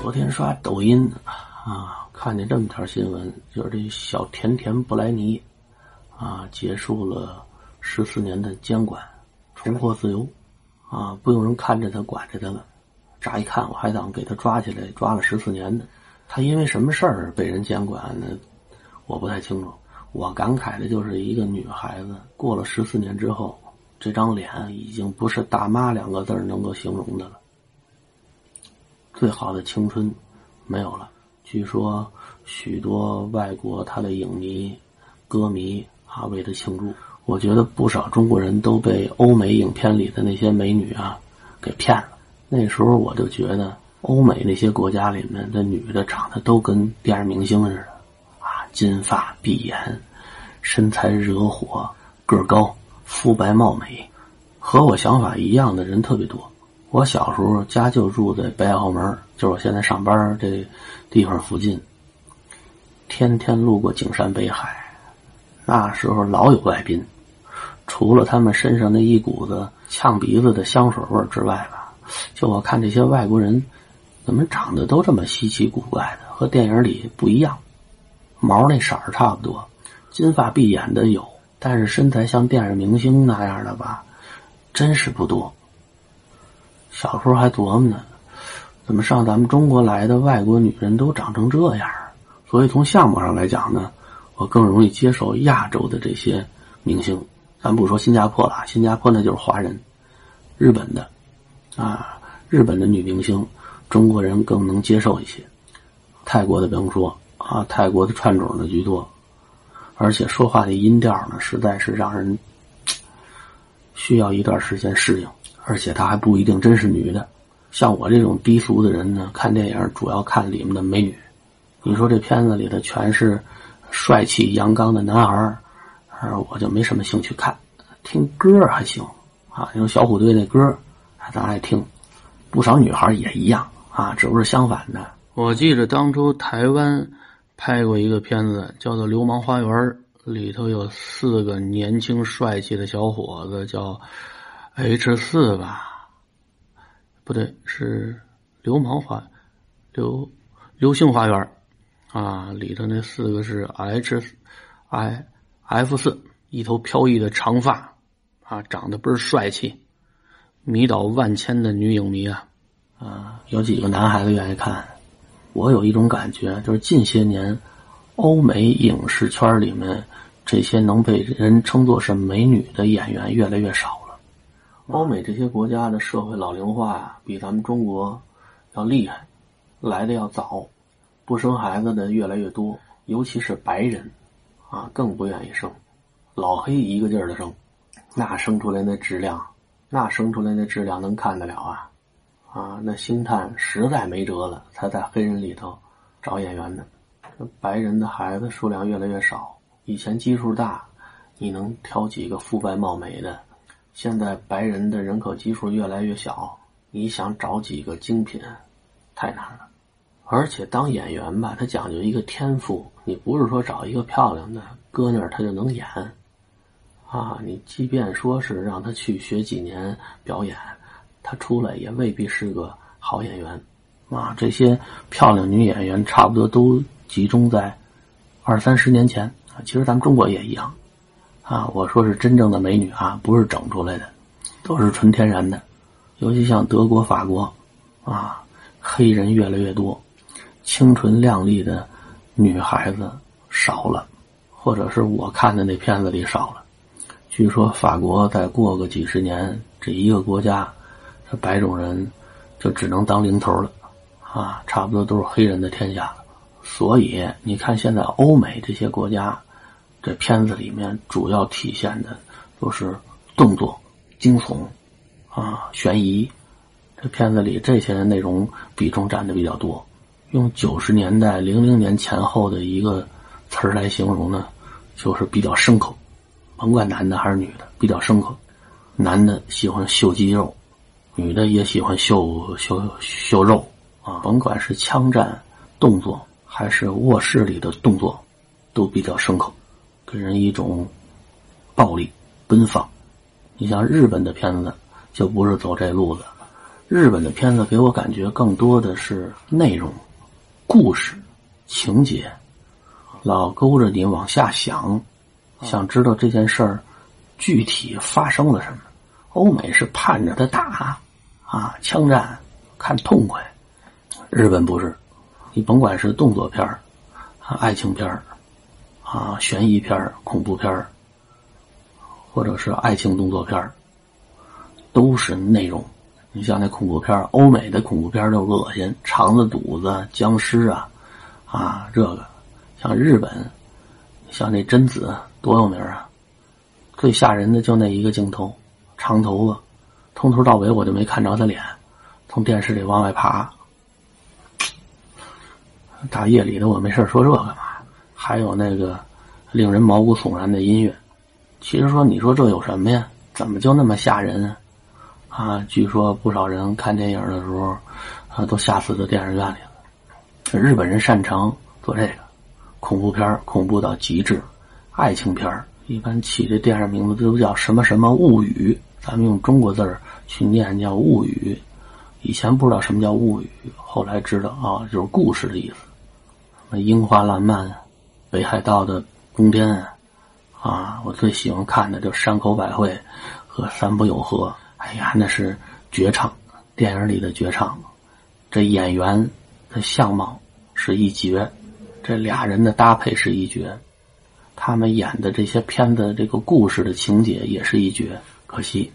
昨天刷抖音啊，看见这么条新闻，就是这小甜甜布莱尼啊，结束了十四年的监管，重获自由啊，不用人看着他管着他了。乍一看，我还当给他抓起来抓了十四年呢。他因为什么事儿被人监管呢？我不太清楚。我感慨的就是一个女孩子过了十四年之后，这张脸已经不是“大妈”两个字能够形容的了。最好的青春没有了。据说许多外国他的影迷、歌迷啊为他庆祝。我觉得不少中国人都被欧美影片里的那些美女啊给骗了。那时候我就觉得欧美那些国家里面的女的长得都跟电视明星似的啊，金发碧眼，身材惹火，个高，肤白貌美，和我想法一样的人特别多。我小时候家就住在北澳门，就是我现在上班这地方附近。天天路过景山北海，那时候老有外宾，除了他们身上那一股子呛鼻子的香水味之外吧，就我看这些外国人怎么长得都这么稀奇古怪的，和电影里不一样，毛那色儿差不多，金发碧眼的有，但是身材像电视明星那样的吧，真是不多。小时候还琢磨呢，怎么上咱们中国来的外国女人都长成这样？所以从相貌上来讲呢，我更容易接受亚洲的这些明星。咱不说新加坡了，新加坡那就是华人。日本的，啊，日本的女明星，中国人更能接受一些。泰国的不用说啊，泰国的串种的居多，而且说话的音调呢，实在是让人需要一段时间适应。而且她还不一定真是女的，像我这种低俗的人呢，看电影主要看里面的美女。你说这片子里头全是帅气阳刚的男孩我就没什么兴趣看。听歌还行啊，你说小虎队那歌咱爱听。不少女孩也一样啊，只不过是相反的。我记着当初台湾拍过一个片子，叫做《流氓花园》，里头有四个年轻帅气的小伙子，叫。H 四吧，不对，是流氓花，流流星花园啊，里头那四个是 H，I F 四，一头飘逸的长发。啊，长得倍儿帅气，迷倒万千的女影迷啊。啊，有几个男孩子愿意看。我有一种感觉，就是近些年欧美影视圈里面这些能被人称作是美女的演员越来越少。欧美这些国家的社会老龄化比咱们中国要厉害，来的要早，不生孩子的越来越多，尤其是白人，啊，更不愿意生，老黑一个劲儿的生，那生出来那质量，那生出来那质量能看得了啊？啊，那星探实在没辙了，才在黑人里头找演员呢。白人的孩子数量越来越少，以前基数大，你能挑几个肤白貌美的？现在白人的人口基数越来越小，你想找几个精品，太难了。而且当演员吧，他讲究一个天赋，你不是说找一个漂亮的搁那儿他就能演，啊，你即便说是让他去学几年表演，他出来也未必是个好演员。啊，这些漂亮女演员差不多都集中在二三十年前啊，其实咱们中国也一样。啊，我说是真正的美女啊，不是整出来的，都是纯天然的。尤其像德国、法国，啊，黑人越来越多，清纯靓丽的女孩子少了，或者是我看的那片子里少了。据说法国再过个几十年，这一个国家，这白种人就只能当零头了，啊，差不多都是黑人的天下了。所以你看，现在欧美这些国家。这片子里面主要体现的都是动作、惊悚啊、悬疑。这片子里这些内容比重占的比较多。用九十年代、零零年前后的一个词儿来形容呢，就是比较牲口。甭管男的还是女的，比较牲口。男的喜欢秀肌肉，女的也喜欢秀秀秀肉啊。甭管是枪战动作，还是卧室里的动作，都比较牲口。给人一种暴力奔放，你像日本的片子就不是走这路子，日本的片子给我感觉更多的是内容、故事、情节，老勾着你往下想，想知道这件事儿具体发生了什么。欧美是盼着他打啊，枪战看痛快，日本不是，你甭管是动作片儿、爱情片儿啊、悬疑片、恐怖片，或者是爱情动作片，都是内容。你像那恐怖片欧美的恐怖片都恶心，肠子、肚子、僵尸啊，啊，这个像日本，像那贞子多有名啊！最吓人的就那一个镜头，长头发，从头到尾我就没看着他脸，从电视里往外爬。大夜里的我没事说这干嘛？还有那个令人毛骨悚然的音乐，其实说你说这有什么呀？怎么就那么吓人啊？啊，据说不少人看电影的时候，啊，都吓死在电影院里了。日本人擅长做这个，恐怖片恐怖到极致；爱情片一般起这电影名字都叫什么什么物语，咱们用中国字儿去念叫物语。以前不知道什么叫物语，后来知道啊，就是故事的意思。什么樱花烂漫、北海道的宫殿啊，我最喜欢看的就山口百惠和三浦友和。哎呀，那是绝唱，电影里的绝唱。这演员的相貌是一绝，这俩人的搭配是一绝，他们演的这些片子，这个故事的情节也是一绝。可惜，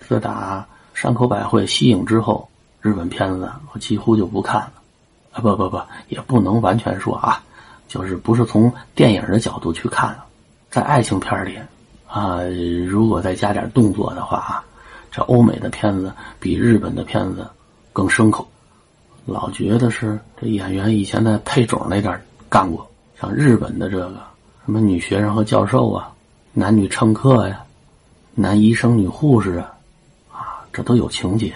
自打山口百惠息影之后，日本片子我几乎就不看了。啊，不不不，也不能完全说啊，就是不是从电影的角度去看，在爱情片里。啊，如果再加点动作的话啊，这欧美的片子比日本的片子更牲口。老觉得是这演员以前在配种那点干过，像日本的这个什么女学生和教授啊，男女乘客呀，男医生女护士啊，啊，这都有情节，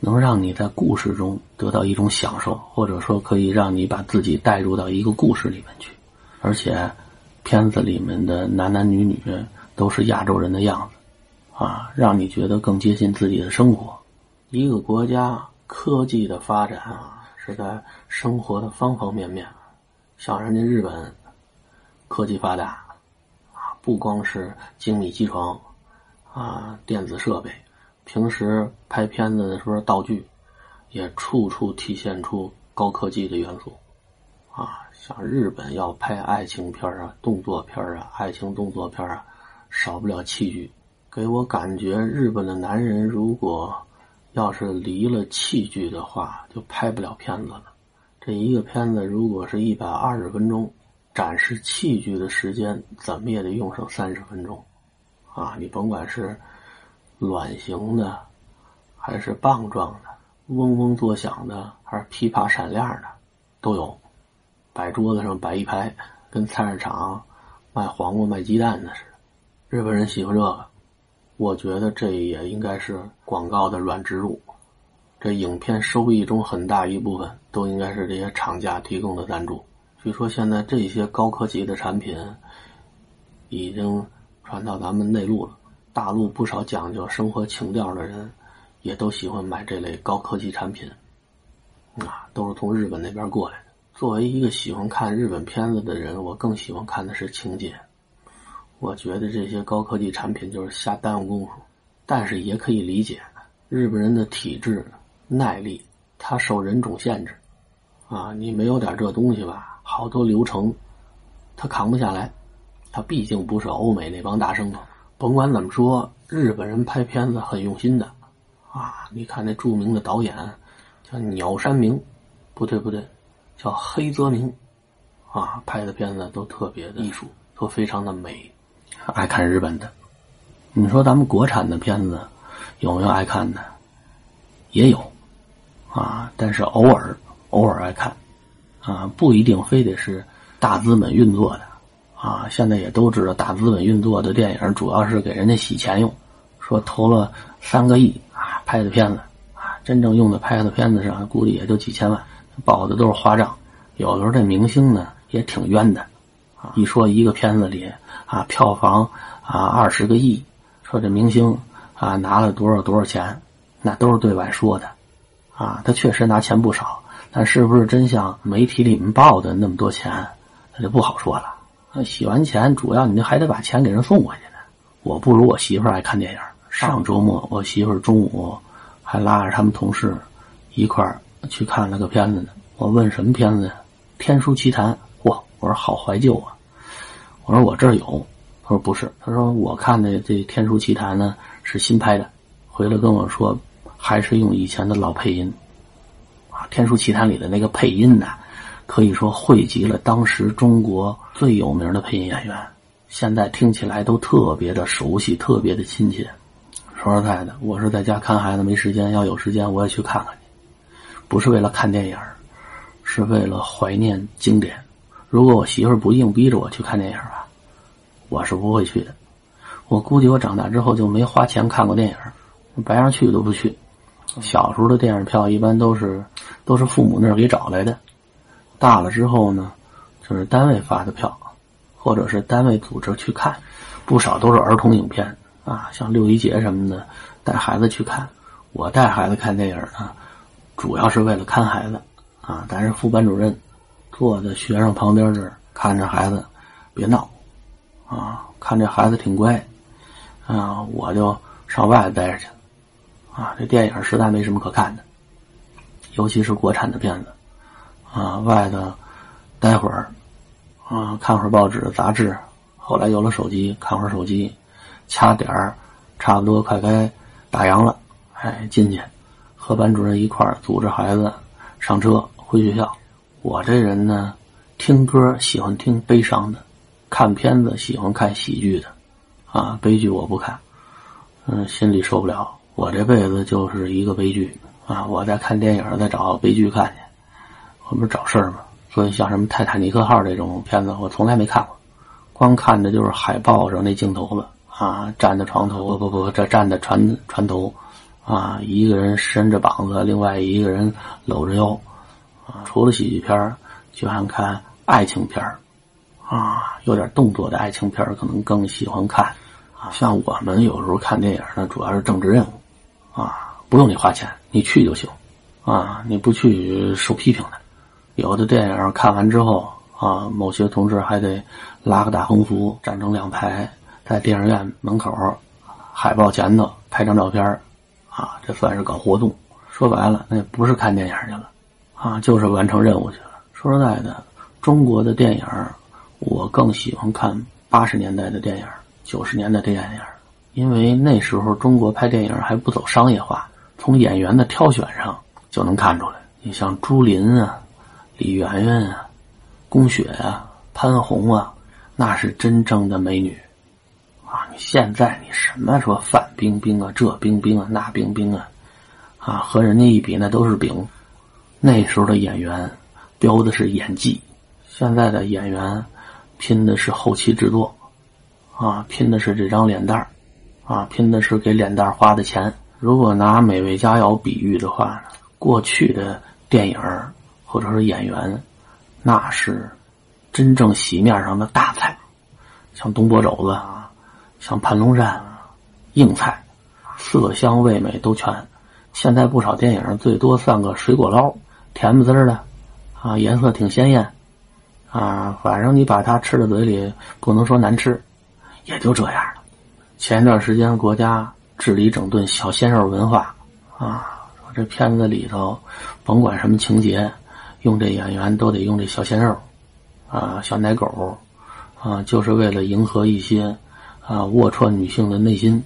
能让你在故事中得到一种享受，或者说可以让你把自己带入到一个故事里面去，而且片子里面的男男女女。都是亚洲人的样子，啊，让你觉得更接近自己的生活。一个国家科技的发展啊，是在生活的方方面面。像人家日本，科技发达，啊，不光是精密机床，啊，电子设备，平时拍片子的时候道具，也处处体现出高科技的元素。啊，像日本要拍爱情片啊、动作片啊、爱情动作片啊。少不了器具，给我感觉日本的男人如果要是离了器具的话，就拍不了片子了。这一个片子如果是一百二十分钟，展示器具的时间怎么也得用上三十分钟，啊，你甭管是卵形的，还是棒状的，嗡嗡作响的，还是噼啪闪亮的，都有。摆桌子上摆一排，跟菜市场卖黄瓜、卖鸡蛋的似的。日本人喜欢这个，我觉得这也应该是广告的软植入。这影片收益中很大一部分都应该是这些厂家提供的赞助。据说现在这些高科技的产品已经传到咱们内陆了，大陆不少讲究生活情调的人也都喜欢买这类高科技产品，啊，都是从日本那边过来的。作为一个喜欢看日本片子的人，我更喜欢看的是情节。我觉得这些高科技产品就是瞎耽误功夫，但是也可以理解，日本人的体质耐力，他受人种限制，啊，你没有点这东西吧，好多流程他扛不下来，他毕竟不是欧美那帮大生头。甭管怎么说，日本人拍片子很用心的，啊，你看那著名的导演叫鸟山明，不对不对，叫黑泽明，啊，拍的片子都特别的艺术，都非常的美。爱看日本的，你说咱们国产的片子有没有爱看的？也有，啊，但是偶尔偶尔爱看，啊，不一定非得是大资本运作的，啊，现在也都知道大资本运作的电影主要是给人家洗钱用，说投了三个亿啊拍的片子，啊，真正用的拍的片子上估计也就几千万，报的都是花账，有的时候这明星呢也挺冤的，啊，一说一个片子里。啊，票房啊，二十个亿，说这明星啊拿了多少多少钱，那都是对外说的，啊，他确实拿钱不少，但是不是真像媒体里面报的那么多钱，那就不好说了。那洗完钱，主要你还得把钱给人送回去呢。我不如我媳妇儿爱看电影。上周末，我媳妇儿中午还拉着他们同事一块儿去看了个片子呢。我问什么片子呀？《天书奇谭》。嚯，我说好怀旧啊！我说我这儿有。他说不是，他说我看的这《天书奇谭》呢是新拍的。回来跟我说，还是用以前的老配音，啊，《天书奇谭》里的那个配音呢，可以说汇集了当时中国最有名的配音演员，现在听起来都特别的熟悉，特别的亲切。说实在的，我是在家看孩子没时间，要有时间我也去看看去，不是为了看电影，是为了怀念经典。如果我媳妇不硬逼着我去看电影吧，我是不会去的。我估计我长大之后就没花钱看过电影。白让去都不去。小时候的电影票一般都是都是父母那儿给找来的，大了之后呢，就是单位发的票，或者是单位组织去看，不少都是儿童影片啊，像六一节什么的，带孩子去看。我带孩子看电影呢，主要是为了看孩子啊。但是副班主任坐在学生旁边这儿看着孩子，别闹啊，看这孩子挺乖啊，我就上外头待着去。啊，这电影实在没什么可看的，尤其是国产的片子，啊，外头待会儿，啊，看会儿报纸杂志，后来有了手机，看会儿手机，掐点儿，差不多快该打烊了，哎，进去和班主任一块儿组织孩子上车回学校。我这人呢，听歌喜欢听悲伤的，看片子喜欢看喜剧的，啊，悲剧我不看，嗯，心里受不了。我这辈子就是一个悲剧啊！我在看电影，在找悲剧看去，我不是找事儿吗？所以像什么《泰坦尼克号》这种片子，我从来没看过，光看的就是海报上那镜头了啊，站在床头，不不不，这站在船船头，啊，一个人伸着膀子，另外一个人搂着腰，啊，除了喜剧片就爱看爱情片啊，有点动作的爱情片可能更喜欢看啊。像我们有时候看电影呢，主要是政治任务。啊，不用你花钱，你去就行，啊，你不去受批评的。有的电影看完之后，啊，某些同志还得拉个大横幅，站成两排，在电影院门口海报前头拍张照片啊，这算是搞活动。说白了，那不是看电影去了，啊，就是完成任务去了。说实在的，中国的电影，我更喜欢看八十年代的电影，九十年代的电影。因为那时候中国拍电影还不走商业化，从演员的挑选上就能看出来。你像朱琳啊、李媛媛啊、宫雪啊、潘虹啊，那是真正的美女啊！你现在你什么说范冰冰啊、这冰冰啊、那冰冰啊，啊，和人家一比那都是饼。那时候的演员标的是演技，现在的演员拼的是后期制作，啊，拼的是这张脸蛋。啊，拼的是给脸蛋花的钱。如果拿美味佳肴比喻的话，过去的电影或者是演员，那是真正席面上的大菜，像东坡肘子啊，像盘龙鳝，硬菜，色香味美都全。现在不少电影最多算个水果捞，甜不滋的，啊，颜色挺鲜艳，啊，反正你把它吃到嘴里，不能说难吃，也就这样了。前一段时间，国家治理整顿小鲜肉文化，啊，这片子里头，甭管什么情节，用这演员都得用这小鲜肉，啊，小奶狗，啊，就是为了迎合一些啊龌龊女性的内心。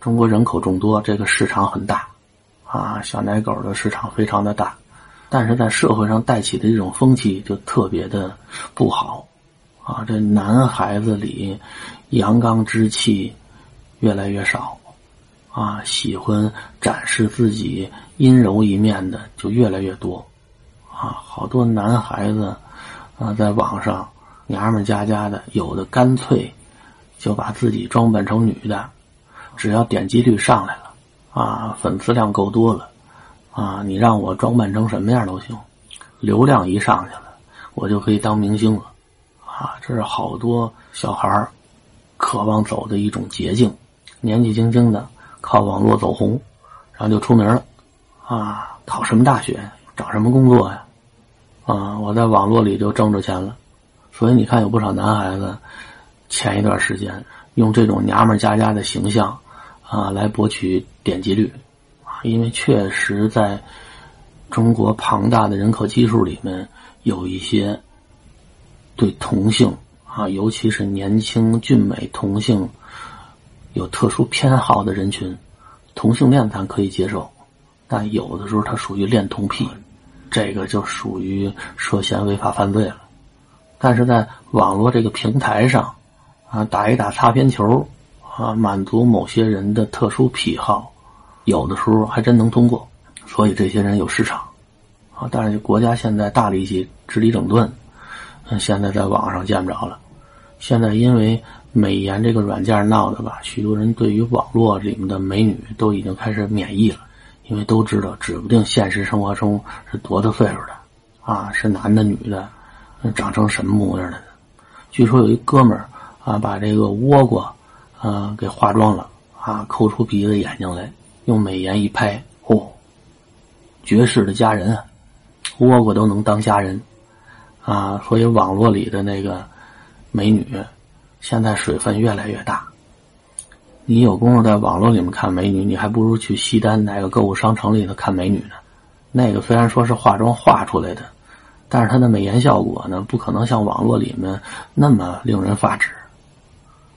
中国人口众多，这个市场很大，啊，小奶狗的市场非常的大，但是在社会上带起的这种风气就特别的不好，啊，这男孩子里阳刚之气。越来越少，啊，喜欢展示自己阴柔一面的就越来越多，啊，好多男孩子啊，在网上娘们家家的，有的干脆就把自己装扮成女的，只要点击率上来了，啊，粉丝量够多了，啊，你让我装扮成什么样都行，流量一上去了，我就可以当明星了，啊，这是好多小孩渴望走的一种捷径。年纪轻轻的靠网络走红，然后就出名了，啊，考什么大学，找什么工作呀？啊我在网络里就挣着钱了。所以你看，有不少男孩子前一段时间用这种娘们家家的形象啊来博取点击率，啊，因为确实在中国庞大的人口基数里面有一些对同性啊，尤其是年轻俊美同性有特殊偏好的人群。同性恋咱可以接受，但有的时候他属于恋童癖，这个就属于涉嫌违法犯罪了。但是在网络这个平台上，啊，打一打擦边球，啊，满足某些人的特殊癖好，有的时候还真能通过。所以这些人有市场，啊，但是国家现在大力气治理整顿，嗯，现在在网上见不着了。现在因为。美颜这个软件闹的吧，许多人对于网络里面的美女都已经开始免疫了，因为都知道指不定现实生活中是多大岁数的，啊，是男的女的，长成什么模样的。据说有一哥们儿啊，把这个倭瓜啊给化妆了啊，抠出鼻子眼睛来，用美颜一拍，嚯，绝世的佳人啊，倭瓜都能当佳人啊，所以网络里的那个美女。现在水分越来越大，你有功夫在网络里面看美女，你还不如去西单哪个购物商城里头看美女呢。那个虽然说是化妆化出来的，但是它的美颜效果呢，不可能像网络里面那么令人发指。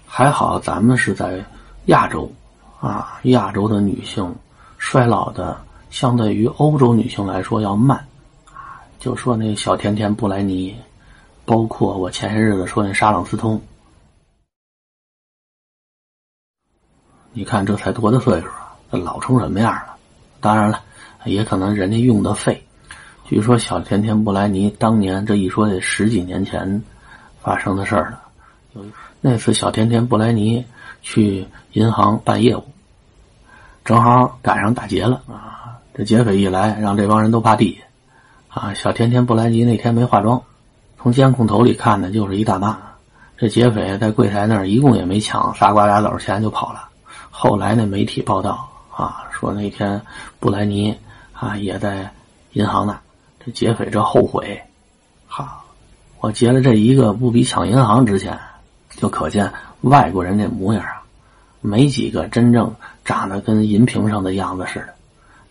还好咱们是在亚洲，啊，亚洲的女性衰老的相对于欧洲女性来说要慢。啊就说那小甜甜布莱尼，包括我前些日子说那沙朗斯通。你看这才多大岁数啊，老成什么样了？当然了，也可能人家用的废。据说小甜甜布莱尼当年这一说得十几年前发生的事儿了。那次小甜甜布莱尼去银行办业务，正好赶上打劫了啊！这劫匪一来，让这帮人都趴地下啊！小甜甜布莱尼那天没化妆，从监控头里看呢，就是一大妈。这劫匪在柜台那儿一共也没抢仨瓜俩枣钱就跑了。后来那媒体报道啊，说那天布莱尼啊也在银行呢。这劫匪这后悔，哈，我劫了这一个不比抢银行值钱，就可见外国人这模样啊，没几个真正长得跟银屏上的样子似的。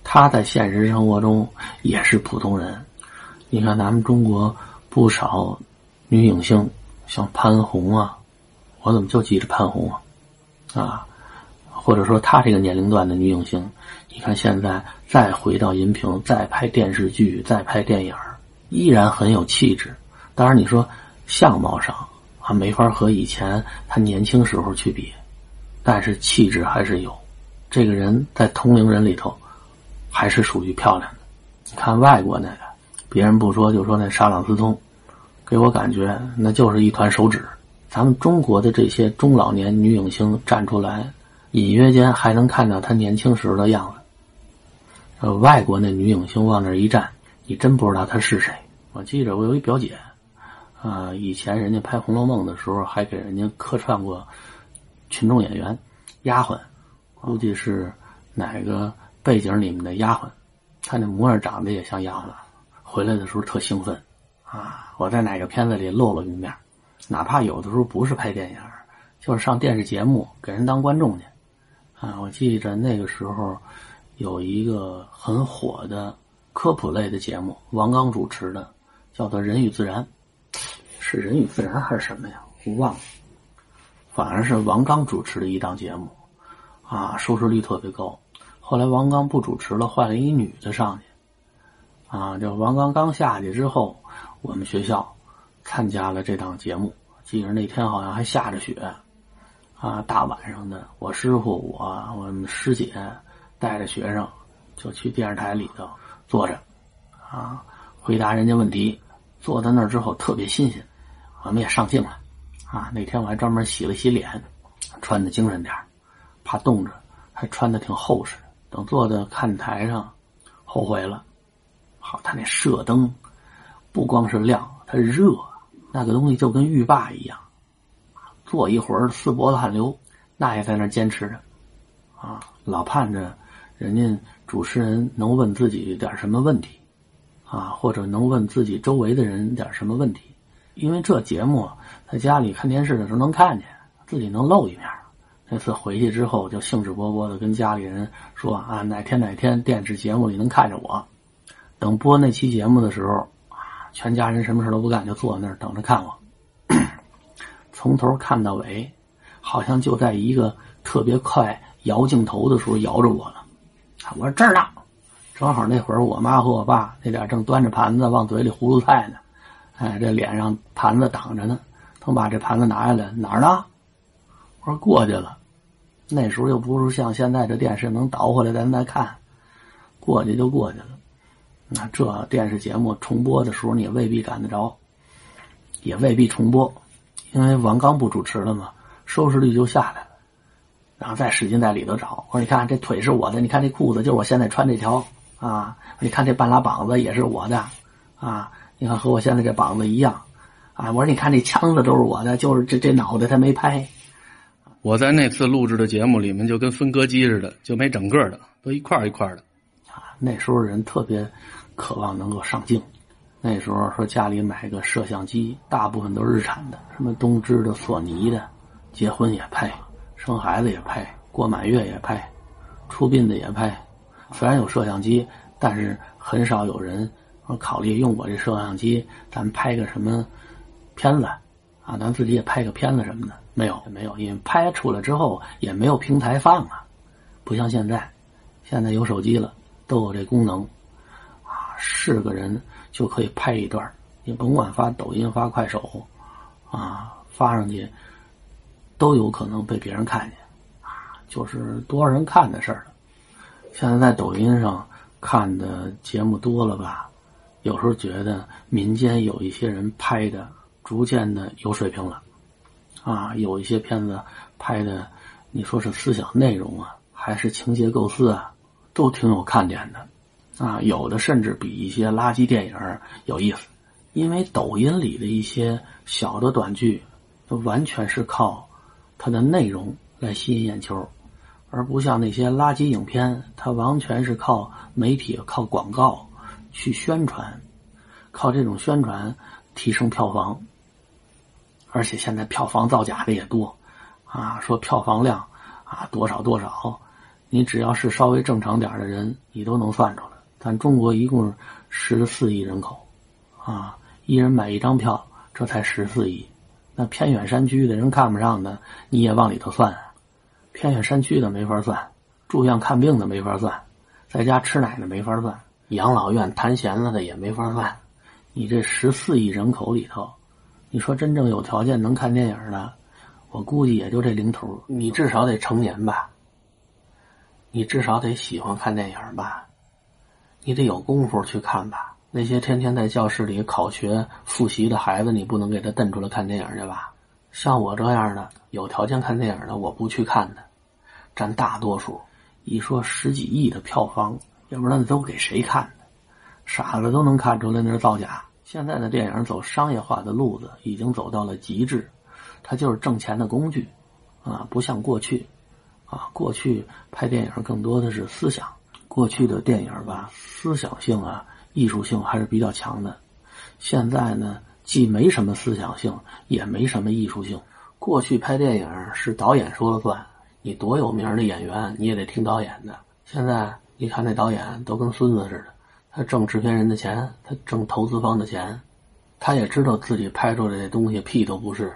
他在现实生活中也是普通人。你看咱们中国不少女影星，像潘虹啊，我怎么就记着潘虹啊？啊。或者说，她这个年龄段的女影星，你看现在再回到银屏，再拍电视剧，再拍电影，依然很有气质。当然，你说相貌上啊，没法和以前她年轻时候去比，但是气质还是有。这个人在同龄人里头，还是属于漂亮的。你看外国那个，别人不说，就说那沙朗斯通，给我感觉那就是一团手指。咱们中国的这些中老年女影星站出来。隐约间还能看到她年轻时候的样子。呃，外国那女影星往那一站，你真不知道她是谁。我记着，我有一表姐，啊，以前人家拍《红楼梦》的时候，还给人家客串过群众演员、丫鬟，估计是哪个背景里面的丫鬟。她那模样长得也像丫鬟，回来的时候特兴奋，啊，我在哪个片子里露了一面，哪怕有的时候不是拍电影，就是上电视节目给人当观众去。啊，我记着那个时候有一个很火的科普类的节目，王刚主持的，叫做《人与自然》，是人与自然还是什么呀？我忘了。反而是王刚主持的一档节目，啊，收视率特别高。后来王刚不主持了，换了一女的上去。啊，就王刚刚下去之后，我们学校参加了这档节目。记着那天好像还下着雪。啊，大晚上的，我师傅我我们师姐带着学生就去电视台里头坐着，啊，回答人家问题。坐在那儿之后特别新鲜，我们也上镜了。啊，那天我还专门洗了洗脸，穿的精神点怕冻着，还穿的挺厚实。等坐在看台上，后悔了。好，他那射灯不光是亮，它热，那个东西就跟浴霸一样。坐一会儿，四脖子汗流，那也在那坚持着，啊，老盼着人家主持人能问自己点什么问题，啊，或者能问自己周围的人点什么问题，因为这节目在家里看电视的时候能看见，自己能露一面。那次回去之后，就兴致勃勃的跟家里人说啊，哪天哪天电视节目里能看着我。等播那期节目的时候，啊，全家人什么事都不干，就坐那儿等着看我。从头看到尾，好像就在一个特别快摇镜头的时候摇着我了。我说这儿呢，正好那会儿我妈和我爸那点正端着盘子往嘴里葫芦菜呢，哎，这脸上盘子挡着呢，等把这盘子拿下来，哪儿呢？我说过去了。那时候又不是像现在这电视能倒回来咱再看，过去就过去了。那这电视节目重播的时候你也未必赶得着，也未必重播，因为王刚不主持了嘛，收视率就下来了。然后再使劲在里头找，我说你看这腿是我的，你看这裤子就是我现在穿这条啊，你看这半拉膀子也是我的啊，你看和我现在这膀子一样啊。我说你看这枪子都是我的，就是这这脑袋他没拍。我在那次录制的节目里面就跟分割机似的，就没整个的，都一块一块的。啊，那时候人特别渴望能够上镜。那时候说家里买个摄像机，大部分都日产的，什么东芝的、索尼的，结婚也拍，生孩子也拍，过满月也拍，出殡的也拍。虽然有摄像机，但是很少有人说考虑用我这摄像机，咱拍个什么片子啊，咱自己也拍个片子什么的。没有，没有，因为拍出来之后也没有平台放啊，不像现在，现在有手机了，都有这功能，是个人就可以拍一段，你甭管发抖音、发快手，啊，发上去都有可能被别人看见，啊，就是多少人看的事儿。现在在抖音上看的节目多了吧，有时候觉得民间有一些人拍的逐渐的有水平了。啊，有一些片子拍的，你说是思想内容啊，还是情节构思啊，都挺有看点的，啊，有的甚至比一些垃圾电影有意思，因为抖音里的一些小的短剧，都完全是靠它的内容来吸引眼球，而不像那些垃圾影片，它完全是靠媒体、靠广告去宣传，靠这种宣传提升票房。而且现在票房造假的也多，啊，说票房量啊多少多少，你只要是稍微正常点的人，你都能算出来。咱中国一共十四亿人口，啊，一人买一张票，这才十四亿。那偏远山区的人看不上的，你也往里头算。偏远山区的没法算，住院看病的没法算，在家吃奶的没法算，养老院谈闲了的也没法算。你这十四亿人口里头。你说真正有条件能看电影的，我估计也就这零头。你至少得成年吧，你至少得喜欢看电影吧，你得有功夫去看吧。那些天天在教室里考学复习的孩子，你不能给他瞪出来看电影去吧？像我这样的有条件看电影的，我不去看的，占大多数。一说十几亿的票房，要不然都给谁看的？傻子都能看出来那是造假。现在的电影走商业化的路子已经走到了极致，它就是挣钱的工具，啊，不像过去，啊，过去拍电影更多的是思想，过去的电影吧，思想性啊，艺术性还是比较强的。现在呢，既没什么思想性，也没什么艺术性。过去拍电影是导演说了算，你多有名的演员你也得听导演的。现在你看那导演都跟孙子似的。他挣制片人的钱，他挣投资方的钱，他也知道自己拍出来的东西屁都不是，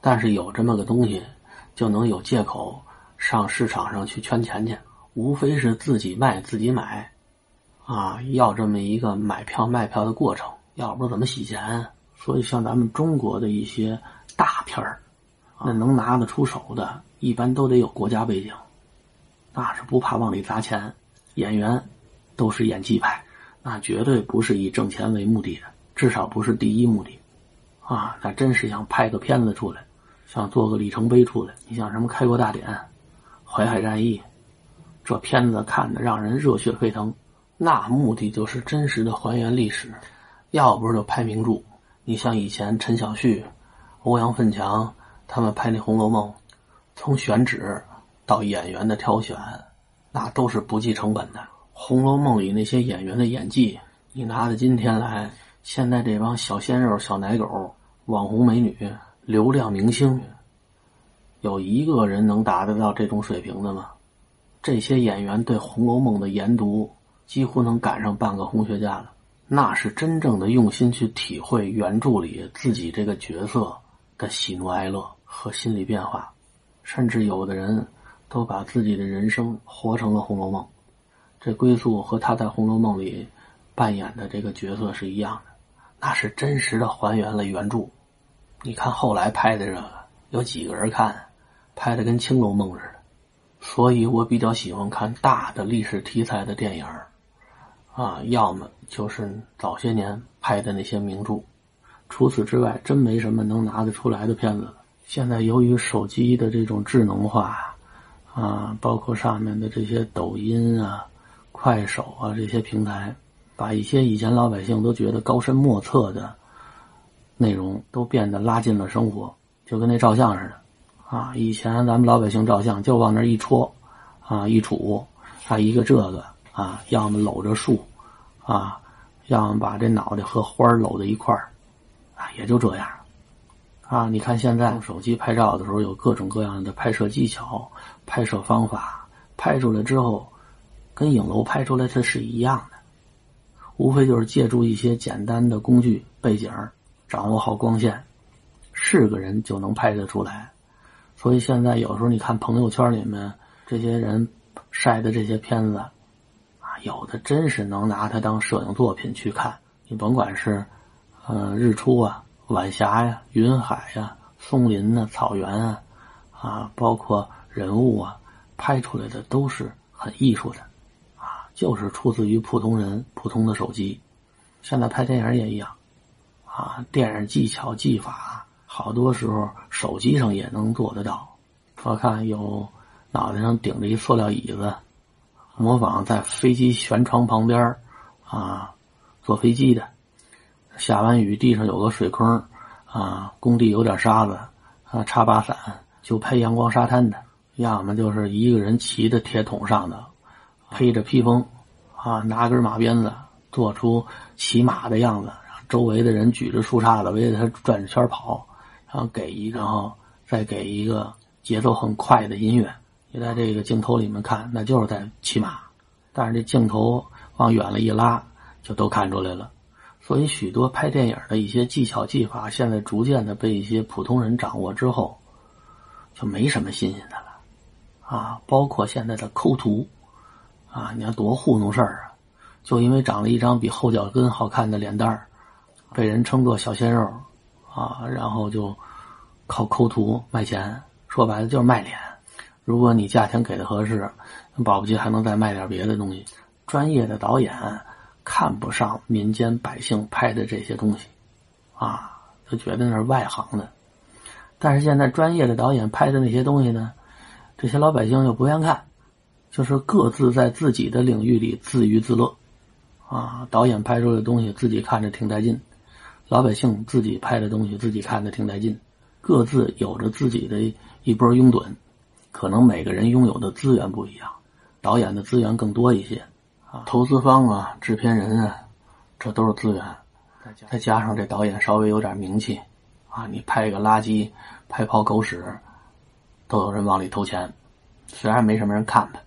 但是有这么个东西，就能有借口上市场上去圈钱去，无非是自己卖自己买，啊，要这么一个买票卖票的过程，要不怎么洗钱？所以像咱们中国的一些大片儿，那能拿得出手的，一般都得有国家背景，那是不怕往里砸钱，演员。都是演技派，那绝对不是以挣钱为目的的，至少不是第一目的，啊，那真是想拍个片子出来，想做个里程碑出来。你像什么开国大典、淮海战役，这片子看的让人热血沸腾，那目的就是真实的还原历史，要不是就拍名著。你像以前陈小旭、欧阳奋强他们拍那《红楼梦》，从选址到演员的挑选，那都是不计成本的。红楼梦》里那些演员的演技，你拿到今天来，现在这帮小鲜肉、小奶狗、网红美女、流量明星，有一个人能达得到这种水平的吗？这些演员对《红楼梦》的研读，几乎能赶上半个红学家了。那是真正的用心去体会原著里自己这个角色的喜怒哀乐和心理变化，甚至有的人都把自己的人生活成了《红楼梦》。这归宿和他在《红楼梦》里扮演的这个角色是一样的，那是真实的还原了原著。你看后来拍的这个，有几个人看，拍的跟《青楼梦》似的。所以我比较喜欢看大的历史题材的电影啊，要么就是早些年拍的那些名著。除此之外，真没什么能拿得出来的片子。现在由于手机的这种智能化啊，包括上面的这些抖音啊。快手啊，这些平台，把一些以前老百姓都觉得高深莫测的内容，都变得拉近了生活，就跟那照相似的，啊，以前咱们老百姓照相就往那一戳，啊，一杵，啊，一个这个，啊，要么搂着树，啊，要么把这脑袋和花搂在一块儿，啊，也就这样，啊，你看现在用手机拍照的时候，有各种各样的拍摄技巧、拍摄方法，拍出来之后。跟影楼拍出来的是一样的，无非就是借助一些简单的工具背景，掌握好光线，是个人就能拍得出来。所以现在有时候你看朋友圈里面这些人晒的这些片子，啊，有的真是能拿它当摄影作品去看。你甭管是，呃，日出啊、晚霞呀、云海呀、松林呐、草原啊，啊，包括人物啊，拍出来的都是很艺术的。啊就是出自于普通人普通的手机，现在拍电影也一样，啊，电影技巧技法好多时候手机上也能做得到。我看有脑袋上顶着一塑料椅子，模仿在飞机舷窗旁边啊坐飞机的，下完雨地上有个水坑啊，工地有点沙子啊，插把伞就拍阳光沙滩的，要么就是一个人骑着铁桶上的。披着披风，啊，拿根马鞭子，做出骑马的样子，周围的人举着树杈子围着他转着圈跑，然后给一个，然后再给一个节奏很快的音乐。你在这个镜头里面看，那就是在骑马，但是这镜头往远了一拉，就都看出来了。所以许多拍电影的一些技巧技法，现在逐渐的被一些普通人掌握之后，就没什么新鲜的了，啊，包括现在的抠图。啊，你看多糊弄事儿啊！就因为长了一张比后脚跟好看的脸蛋儿，被人称作小鲜肉，啊，然后就靠抠图卖钱。说白了就是卖脸。如果你价钱给的合适，保不齐还能再卖点别的东西。专业的导演看不上民间百姓拍的这些东西，啊，就觉得那是外行的。但是现在专业的导演拍的那些东西呢，这些老百姓又不愿看。就是各自在自己的领域里自娱自乐，啊，导演拍出的东西自己看着挺带劲，老百姓自己拍的东西自己看的挺带劲，各自有着自己的一波拥趸，可能每个人拥有的资源不一样，导演的资源更多一些，啊，投资方啊，制片人啊，这都是资源，再加上这导演稍微有点名气，啊，你拍个垃圾，拍泡狗屎，都有人往里投钱，虽然没什么人看吧。